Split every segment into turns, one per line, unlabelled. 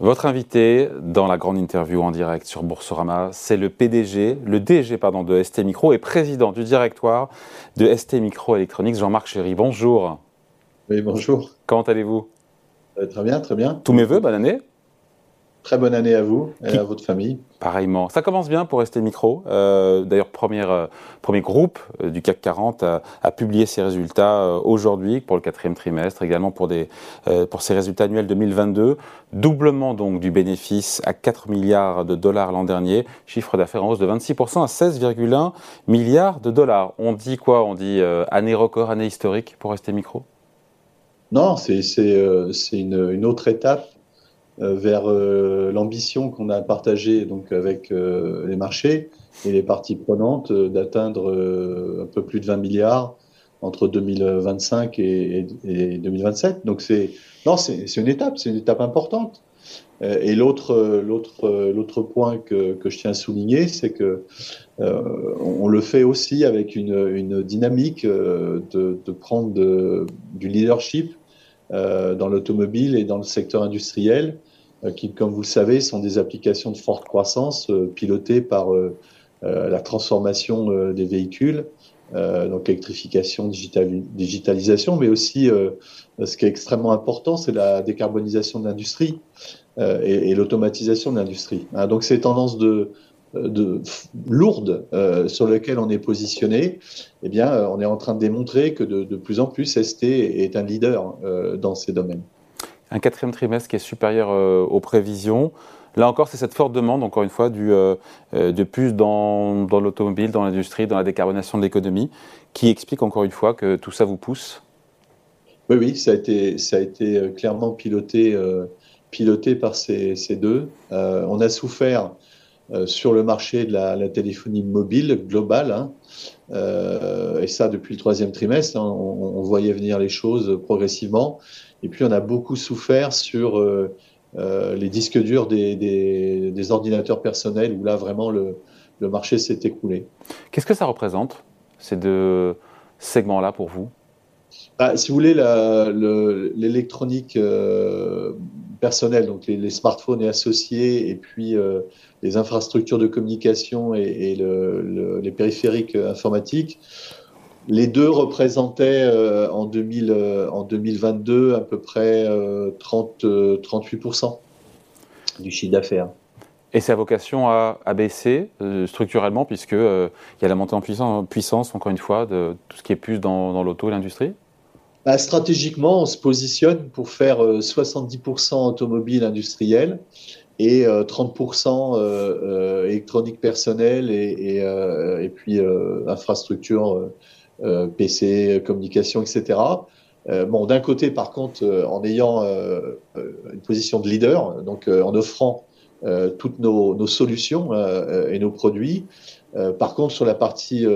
Votre invité dans la grande interview en direct sur Boursorama, c'est le PDG, le DG pardon, de ST Micro et président du directoire de ST Micro Electronics, Jean-Marc Chéry. Bonjour.
Oui, bonjour.
Comment allez-vous?
Euh, Très bien, très bien.
Tous mes voeux, bonne année.
Très bonne année à vous et à votre famille.
Pareillement. Ça commence bien pour rester micro. Euh, D'ailleurs, euh, premier groupe euh, du CAC 40 a, publié ses résultats aujourd'hui pour le quatrième trimestre, également pour, des, pour ses résultats annuels 2022. Doublement donc du bénéfice à 4 milliards de dollars l'an dernier. Chiffre d'affaires en hausse de 26% à 16,1 milliards de dollars. On dit quoi? On dit année record, année historique pour rester micro?
Non, c'est une, une autre étape vers euh, l'ambition qu'on a partagée donc avec euh, les marchés et les parties prenantes d'atteindre un peu plus de 20 milliards entre 2025 et, 2027. Donc c'est non, c'est une étape, c'est une étape importante. Et l'autre l'autre l'autre point que, que, je tiens à souligner, c'est que on le fait aussi avec une, une dynamique de, prendre du leadership dans l'automobile et dans le secteur industriel euh, qui, comme vous le savez, sont des applications de forte croissance euh, pilotées par euh, la transformation des véhicules, donc l'électrification, digitalisation, mais aussi ce qui est extrêmement important, c'est la décarbonisation de l'industrie et, l'automatisation de l'industrie. Hein, donc ces tendances de, sur lesquelles on est positionné, eh bien, on est en train de démontrer que de plus en plus ST est un leader dans ces domaines
un quatrième trimestre qui est supérieur euh, aux prévisions. Là encore, c'est cette forte demande, encore une fois, euh, euh, de plus dans, l'automobile, dans l'industrie, dans la décarbonation de l'économie, qui explique encore une fois que tout ça vous pousse
Oui, oui, ça a été, ça a été clairement piloté, piloté par ces, deux. on a souffert sur le marché de la, téléphonie mobile globale, hein, et ça depuis le troisième trimestre. Hein, on, on, voyait venir les choses progressivement. Et puis, on a beaucoup souffert sur euh, euh, les disques durs des, des, ordinateurs personnels, où là, vraiment, le, le marché s'est écoulé.
Qu'est-ce que ça représente, ces deux segments-là, pour vous?
Bah, Si vous voulez, l'électronique euh, personnelle, donc les, smartphones et associés, et puis les infrastructures de communication et, et le, les périphériques informatiques, les deux représentaient euh, en, 2000, euh, en 2022 à peu près 30, euh, 38% du chiffre d'affaires.
Et sa vocation à, baisser structurellement, puisqu'il il y a la montée en puissance, encore une fois, de tout ce qui est plus dans, l'auto et l'industrie?
Bah, Stratégiquement, on se positionne pour faire 70% automobile industriel et 30% électronique personnelle et, et puis infrastructure euh, PC, communication, etc. Euh, bon, d'un côté, par contre, euh, en ayant une position de leader, donc en offrant toutes nos, solutions et nos produits. Par contre, sur la partie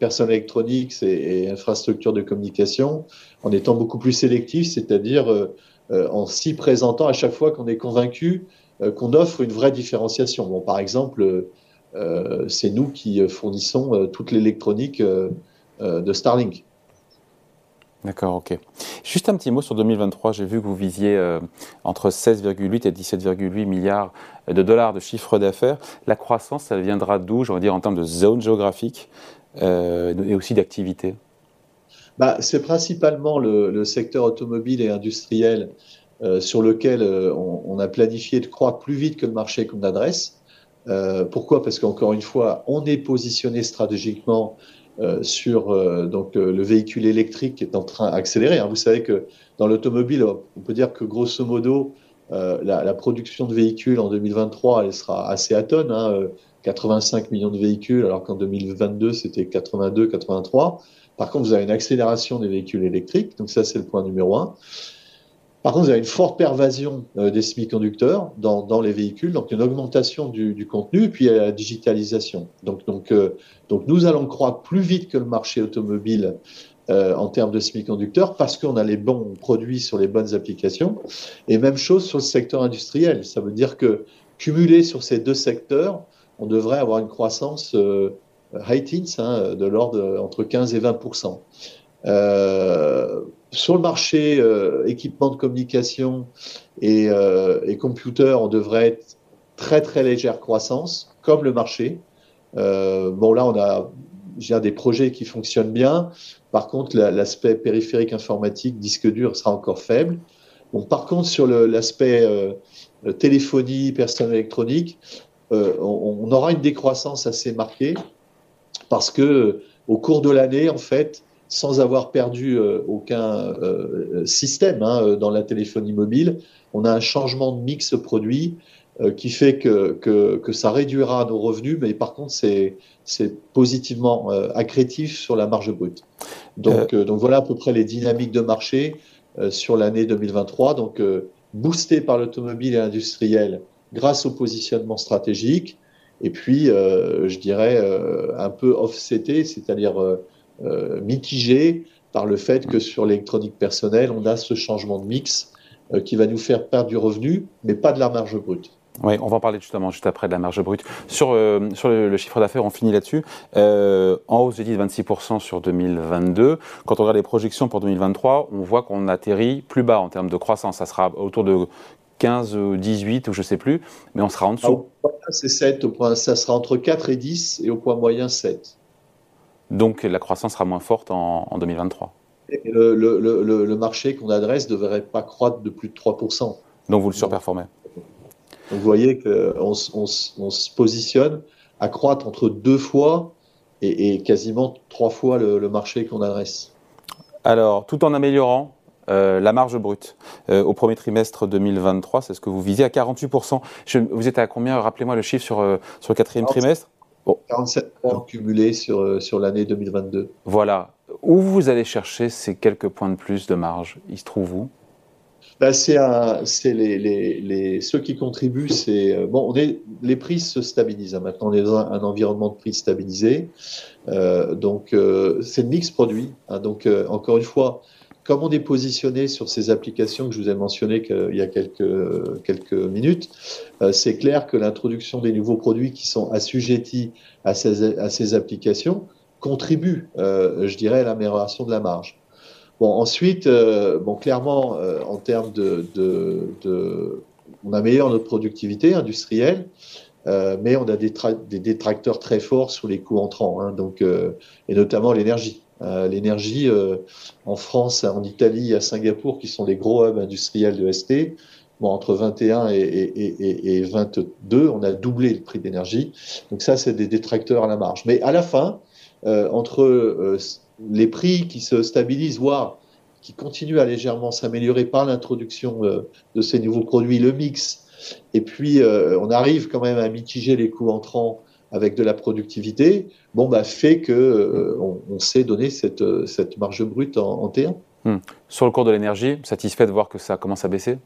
personne électronique et, infrastructure de communication, en étant beaucoup plus sélectif, c'est-à-dire en s'y présentant à chaque fois qu'on est convaincu qu'on offre une vraie différenciation. Bon, par exemple, c'est nous qui fournissons toute l'électronique euh, de Starlink.
D'accord, ok. Juste un petit mot sur 2023. J'ai vu que vous visiez euh, entre 16,8 et 17,8 milliards de dollars de chiffre d'affaires. La croissance, elle viendra d'où, je dire, en termes de zone géographique euh, et aussi d'activité?
Bah, C'est principalement le, secteur automobile et industriel sur lequel on, on, a planifié de croître plus vite que le marché qu'on adresse. pourquoi? Parce qu'encore une fois, on est positionné stratégiquement euh, sur euh, donc euh, le véhicule électrique qui est en train d'accélérer. Hein. Vous savez que dans l'automobile, on peut dire que grosso modo, la, production de véhicules en 2023, elle sera assez atone, hein, 85 millions de véhicules, alors qu'en 2022, c'était 82, 83. Par contre, vous avez une accélération des véhicules électriques, donc ça, c'est le point numéro un. Par contre, vous avez une forte pervasion euh, des semi-conducteurs dans, les véhicules, donc une augmentation du, contenu, et puis la digitalisation. Donc, donc, euh, donc nous allons croître plus vite que le marché automobile euh, en termes de semi-conducteurs parce qu'on a les bons produits sur les bonnes applications. Et même chose sur le secteur industriel. Ça veut dire que cumulé sur ces deux secteurs, on devrait avoir une croissance high teens hein, de l'ordre entre 15 et 20 sur le marché équipement de communication et, et computer, on devrait être très très légère croissance, comme le marché. bon là, on a des projets qui fonctionnent bien. Par contre, l'aspect périphérique informatique, disque dur, sera encore faible. Bon, par contre, sur l'aspect euh, téléphonie, personne électronique, euh, on, aura une décroissance assez marquée parce que au cours de l'année, en fait, sans avoir perdu euh, aucun système hein, dans la téléphonie mobile, on a un changement de mix produit qui fait que, que, que, ça réduira nos revenus, mais par contre, c'est positivement accrétif sur la marge brute. Donc, donc voilà à peu près les dynamiques de marché sur l'année 2023. Donc, boosté par l'automobile et l'industriel grâce au positionnement stratégique, et puis, euh, je dirais, euh, un peu offseté, c'est-à-dire euh, mitigé par le fait que sur l'électronique personnelle, on a ce changement de mix qui va nous faire perdre du revenu, mais pas de la marge brute.
Oui, on va en parler justement juste après de la marge brute. Sur, sur le, chiffre d'affaires, on finit là-dessus. en hausse, j'ai dit, de 26% sur 2022. Quand on regarde les projections pour 2023, on voit qu'on atterrit plus bas en termes de croissance. Ça sera autour de 15 ou 18 ou je sais plus, mais on sera en dessous.
Ah, c'est 7, au point, ça sera entre 4 et 10 et au point moyen 7.
Donc la croissance sera moins forte en, 2023.
le, le, le, le, marché qu'on adresse ne devrait pas croître de plus de 3%.
Donc vous le surperformez.
Donc vous voyez qu'on on, on se positionne à croître entre deux fois et, et quasiment trois fois le, marché qu'on adresse.
Alors, tout en améliorant euh, la marge brute euh, au premier trimestre 2023, c'est ce que vous visez à 48%. vous êtes à combien? Rappelez-moi le chiffre sur, euh, sur le quatrième trimestre.
Bon. 47 cumulés sur, sur l'année 2022.
Voilà. Où vous allez chercher ces quelques points de plus de marge? Ils se trouvent où?
Bah, c'est les, les, les, ceux qui contribuent. C'est bon, on est, les prix se stabilisent. Hein. Maintenant, on est dans un, environnement de prix stabilisé. Euh, donc, euh, c'est le mix produit. Hein. donc, encore une fois, comme on est positionné sur ces applications que je vous ai mentionnées il y a quelques, minutes, euh, c'est clair que l'introduction des nouveaux produits qui sont assujettis à ces, applications contribue, euh, je dirais, à l'amélioration de la marge. Bon, ensuite, euh, bon, clairement, en termes de, on améliore notre productivité industrielle, mais on a des, des, détracteurs très forts sur les coûts entrants, hein, donc, et notamment l'énergie. Euh, l'énergie euh, en France, en Italie, à Singapour, qui sont des gros hubs industriels de ST. Entre 21 et, et, et, 22, on a doublé le prix d'énergie. Donc ça, c'est des détracteurs à la marge. Mais à la fin, euh, entre les prix qui se stabilisent, voire qui continuent à légèrement s'améliorer par l'introduction de ces nouveaux produits, le mix, et puis on arrive quand même à mitiger les coûts entrants avec de la productivité, bon, bah, fait que euh, on, sait donner cette, euh, cette marge brute en, T1.
Hmm. Sur le cours de l'énergie, satisfait de voir que ça commence à baisser?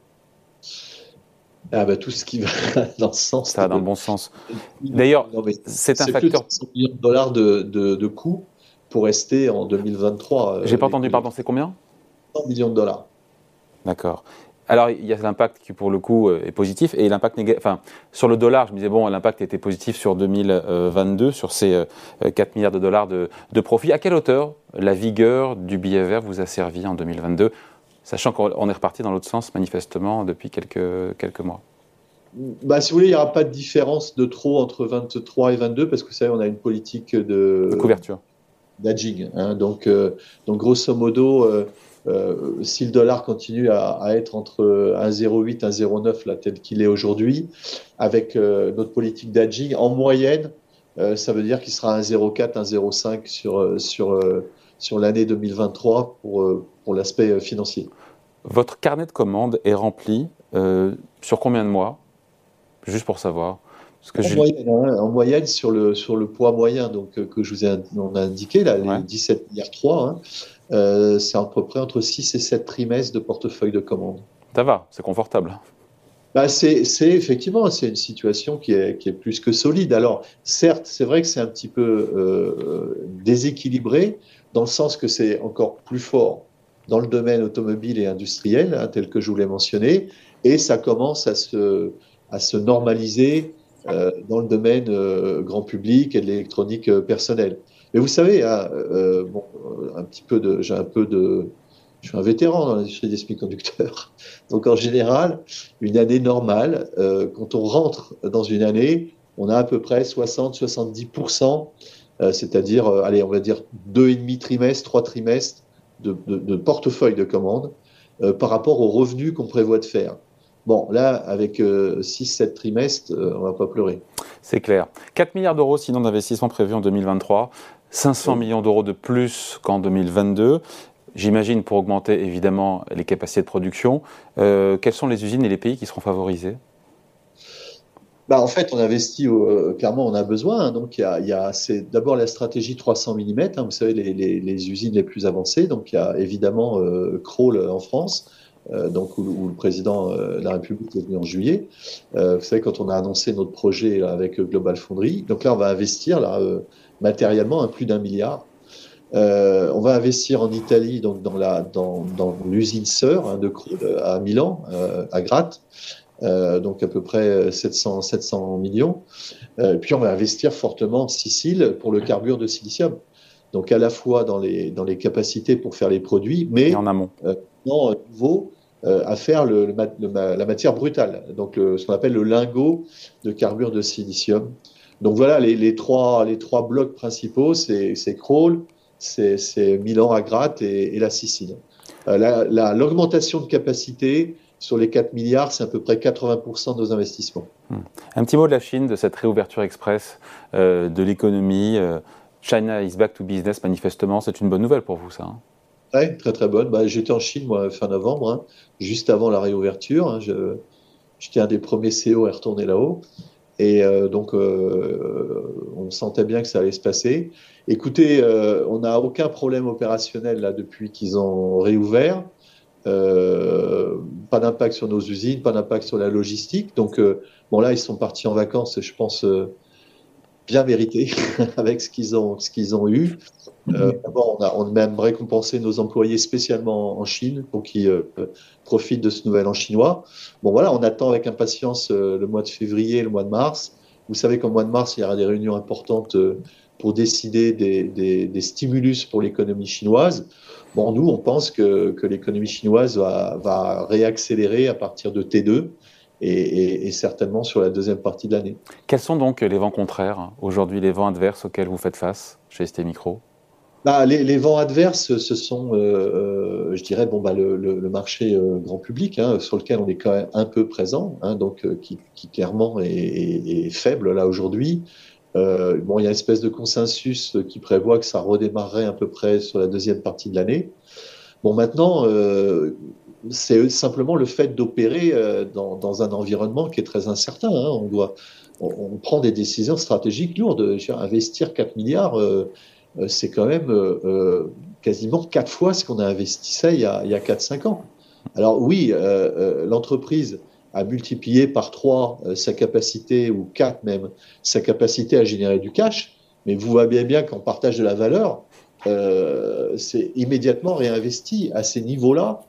Ah bah, tout ce qui va dans ce sens.
Ça va dans le bon sens. D'ailleurs, c'est un facteur.
100 millions de dollars de, de, de coûts pour rester en 2023.
J'ai pas euh, entendu, pardon, c'est combien?
100 millions de dollars.
D'accord. Alors, il y a l'impact qui, pour le coup, euh, est positif et l'impact négatif. Enfin, sur le dollar, je me disais, bon, l'impact était positif sur 2022, sur ces 4 euh, milliards de dollars de, de profit. À quelle hauteur la vigueur du billet vert vous a servi en 2022, sachant qu'on est reparti dans l'autre sens, manifestement, depuis quelques, quelques mois?
Bah, si vous voulez, il n'y aura pas de différence de trop entre 23 et 22 parce que vous savez, on a une politique de,
couverture,
d'aging. Hein. donc, euh, donc, grosso modo, euh, si le dollar continue à, être entre 1,08 et 1,09 là tel qu'il est aujourd'hui, avec euh, notre politique d'aging, en moyenne, euh, ça veut dire qu'il sera 1,04, 1,05 sur, sur, sur l'année 2023 pour, pour l'aspect financier.
Votre carnet de commandes est rempli sur combien de mois? Juste pour savoir.
que en, moyenne, hein, en, moyenne, sur le, sur le poids moyen donc, que je vous ai on a indiqué, là, les 17 milliards 3, hein, euh, c'est à peu près entre 6 et 7 trimestres de portefeuille de commande.
Ça va, c'est confortable.
Bah c'est effectivement c'est une situation qui est, qui est, plus que solide. Alors certes, c'est vrai que c'est un petit peu euh, déséquilibré dans le sens que c'est encore plus fort dans le domaine automobile et industriel, hein, tel que je vous l'ai mentionné, et ça commence à se, à se normaliser euh, dans le domaine euh, grand public et de l'électronique personnelle. Mais vous savez, hein, bon, un petit peu de, j'ai un peu de, je suis un vétéran dans l'industrie des semi-conducteurs. Donc en général, une année normale, quand on rentre dans une année, on a à peu près 60-70%, c'est-à-dire, allez, on va dire deux et demi trimestres, trois trimestres de, de portefeuille de commandes par rapport aux revenus qu'on prévoit de faire. Bon, là, avec 6-7 euh, trimestres, euh, on ne va pas pleurer.
C'est clair. 4 milliards d'euros sinon d'investissement prévus en 2023, 500 millions d'euros de plus qu'en 2022. J'imagine pour augmenter évidemment les capacités de production. Euh, quelles sont les usines et les pays qui seront favorisés?
Bah, en fait, on investit, clairement, on a besoin. Hein. donc, il y a, c'est d'abord la stratégie 300 mm, hein, vous savez, les, usines les plus avancées. Donc, il y a évidemment euh, en France, euh, donc où, le président euh, de la République est venu en juillet. Euh, vous savez, quand on a annoncé notre projet avec Global Fonderie, donc là, on va investir là, matériellement un plus d'un milliard. on va investir en Italie, donc dans la dans, dans l'usine sœur hein, de à Milan, à Gratte, donc à peu près 700 700 millions. puis on va investir fortement en Sicile pour le carbure de silicium. Donc à la fois dans les dans les capacités pour faire les produits, mais
en amont.
non nouveau euh, à faire le, la matière brutale, donc ce qu'on appelle le lingot de carbure de silicium. Donc voilà les, les trois, les trois blocs principaux, c'est Crawl, c'est Milan à gratte et, et la Sicile. Euh, L'augmentation de capacité sur les 4 milliards, c'est à peu près 80% de nos investissements.
Hmm. Un petit mot de la Chine, de cette réouverture express euh, de l'économie. Euh, China is back to business, manifestement, c'est une bonne nouvelle pour vous, ça hein?
Très très bonne. Bah, J'étais en Chine, moi, fin novembre, hein, juste avant la réouverture. Hein, J'étais un des premiers CEO à retourner là-haut. Et euh, donc, euh, on sentait bien que ça allait se passer. Écoutez, euh, on n'a aucun problème opérationnel là depuis qu'ils ont réouvert. pas d'impact sur nos usines, pas d'impact sur la logistique. Donc, bon là, ils sont partis en vacances, je pense bien mérité avec ce qu'ils ont, ce qu'ils ont eu. Euh, on, a, on a même récompensé nos employés spécialement en Chine pour qu'ils euh, profitent de ce nouvel an chinois. Bon voilà, on attend avec impatience euh, le mois de février, le mois de mars. Vous savez qu'au mois de mars, il y aura des réunions importantes euh, pour décider des, des, des stimulus pour l'économie chinoise. Bon, nous, on pense que, que l'économie chinoise va, va réaccélérer à partir de T2 et, certainement sur la deuxième partie de l'année.
Quels sont donc les vents contraires, aujourd'hui, les vents adverses auxquels vous faites face chez ST Micro?
Bah, les, vents adverses, ce sont, euh, euh, je dirais, bon, bah, le, marché euh, grand public, hein, sur lequel on est quand même un peu présent, hein, donc qui, clairement est, faible là aujourd'hui. bon, il y a une espèce de consensus qui prévoit que ça redémarrerait à peu près sur la deuxième partie de l'année. Bon, maintenant, c'est simplement le fait d'opérer euh, dans, un environnement qui est très incertain. Hein. On, doit, on, prend des décisions stratégiques lourdes. Investir 4 milliards, euh, euh, c'est quand même quasiment 4 fois ce qu'on a investi ça il y a, a 4-5 ans. Alors oui, l'entreprise a multiplié par 3 sa capacité, ou 4 même, sa capacité à générer du cash, mais vous voyez bien qu'en partage de la valeur, c'est immédiatement réinvesti à ces niveaux-là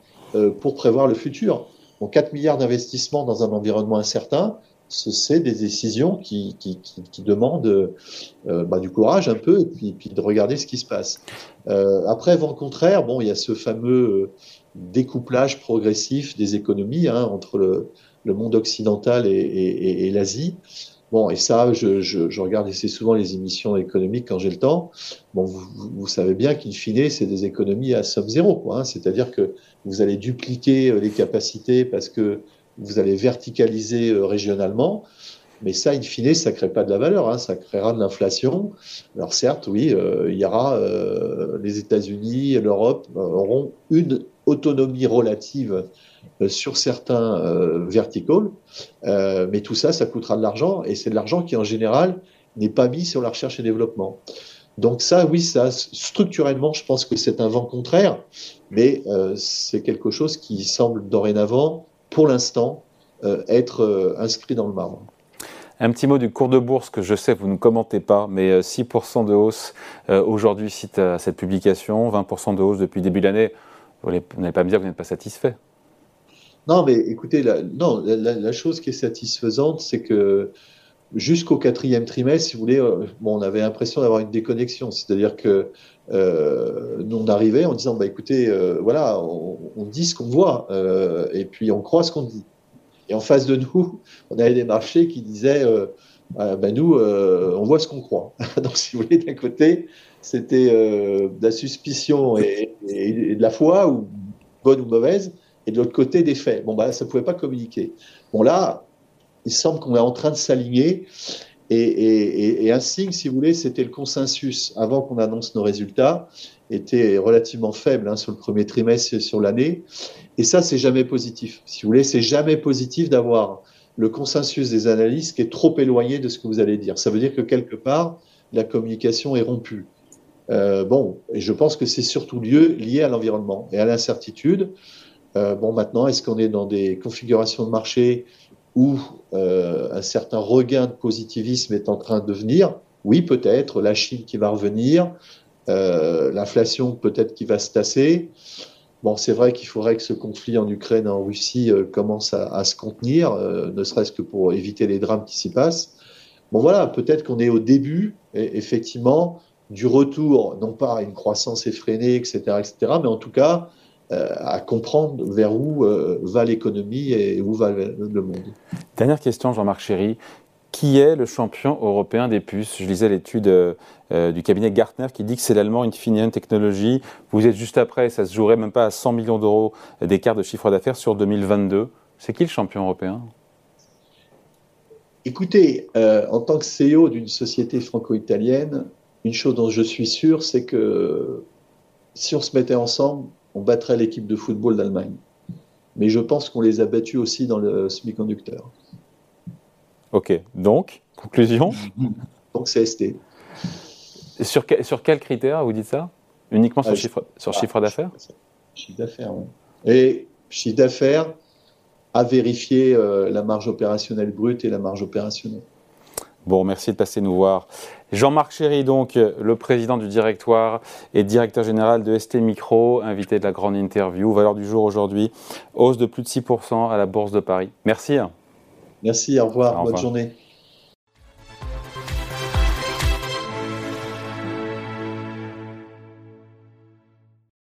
pour prévoir le futur. Donc 4 milliards d'investissements dans un environnement incertain, c'est des décisions qui, qui, qui, demandent euh, bah, du courage un peu et puis, de regarder ce qui se passe. Euh, après, vent contraire, bon, il y a ce fameux euh, découplage progressif des économies hein, entre le, monde occidental et l'Asie. Bon, et ça, je, je, je regarde assez souvent les émissions économiques quand j'ai le temps. Bon, vous, savez bien qu'in fine, c'est des économies à somme zéro. Hein. C'est-à-dire que vous allez dupliquer euh, les capacités parce que vous allez verticaliser euh, régionalement. Mais ça, in fine, ça ne crée pas de la valeur, hein, ça créera de l'inflation. Alors certes, oui, euh, il y aura euh, les États-Unis l'Europe auront une autonomie relative euh, sur certains euh, verticals, euh, mais tout ça, ça coûtera de l'argent, et c'est de l'argent qui, en général, n'est pas mis sur la recherche et développement. Donc ça, oui, ça, structurellement, je pense que c'est un vent contraire, mais c'est quelque chose qui semble dorénavant, pour l'instant, être inscrit dans le marbre.
Un petit mot du cours de bourse que je sais vous ne commentez pas, mais 6% de hausse aujourd'hui suite à cette publication, 20% de hausse depuis début de l'année. Vous n'allez pas me dire que vous n'êtes pas satisfait
non, mais écoutez, la, non, la, chose qui est satisfaisante, c'est que jusqu'au quatrième trimestre, si vous voulez, euh, bon, on avait l'impression d'avoir une déconnexion. C'est-à-dire que euh, nous, on arrivait en disant, bah, écoutez, euh, voilà, on, dit ce qu'on voit, et puis on croit ce qu'on dit. Et en face de nous, on avait des marchés qui disaient, euh, bah, nous, on voit ce qu'on croit. Donc, si vous voulez, d'un côté, c'était de la suspicion et, de la foi, ou bonne ou mauvaise, et de l'autre côté, des faits. Bon, bah, ça ne pouvait pas communiquer. Bon, là, il semble qu'on est en train de s'aligner. Et, un signe, si vous voulez, c'était le consensus avant qu'on annonce nos résultats, était relativement faible hein, sur le premier trimestre sur l'année. Et ça, c'est jamais positif. Si vous voulez, c'est jamais positif d'avoir le consensus des analystes qui est trop éloigné de ce que vous allez dire. Ça veut dire que quelque part, la communication est rompue. Euh, bon, et je pense que c'est surtout lieu, lié à l'environnement et à l'incertitude. Euh, bon, maintenant, est-ce qu'on est dans des configurations de marché où euh, un certain regain de positivisme est en train de venir. Oui, peut-être, la Chine qui va revenir, l'inflation peut-être qui va se tasser. Bon, c'est vrai qu'il faudrait que ce conflit en Ukraine et en Russie euh, commence à, se contenir, euh, ne serait-ce que pour éviter les drames qui s'y passent. Bon, voilà, peut-être qu'on est au début, effectivement, du retour, non pas à une croissance effrénée, etc., etc., mais en tout cas, euh, à comprendre vers où va l'économie et où va le monde.
Dernière question, Jean-Marc Chéry. Qui est le champion européen des puces? Je lisais l'étude euh, du cabinet Gartner qui dit que c'est l'allemand Infineon Technology. Vous êtes juste après, ça se jouerait même pas à 100 millions d'euros d'écart de chiffre d'affaires sur 2022. C'est qui le champion européen?
Écoutez, euh, en tant que CEO d'une société franco-italienne, une chose dont je suis sûr, c'est que si on se mettait ensemble, on battrait l'équipe de football d'Allemagne. Mais je pense qu'on les a battus aussi dans le semi-conducteur.
Ok, donc, conclusion
Donc c'est ST.
Sur, que, sur quels critères vous dites ça? Uniquement sur, ah, chiffre, sur ah, chiffre d'affaires?
Chiffre d'affaires, oui. Et chiffre d'affaires à vérifier euh, la marge opérationnelle brute et la marge opérationnelle.
Bon, merci de passer nous voir. Jean-Marc Chéry, donc, le président du directoire et directeur général de ST Micro, invité de la grande interview. Valeur du jour aujourd'hui, hausse de plus de 6% à la Bourse de Paris. Merci.
Merci, au revoir, au revoir. bonne journée.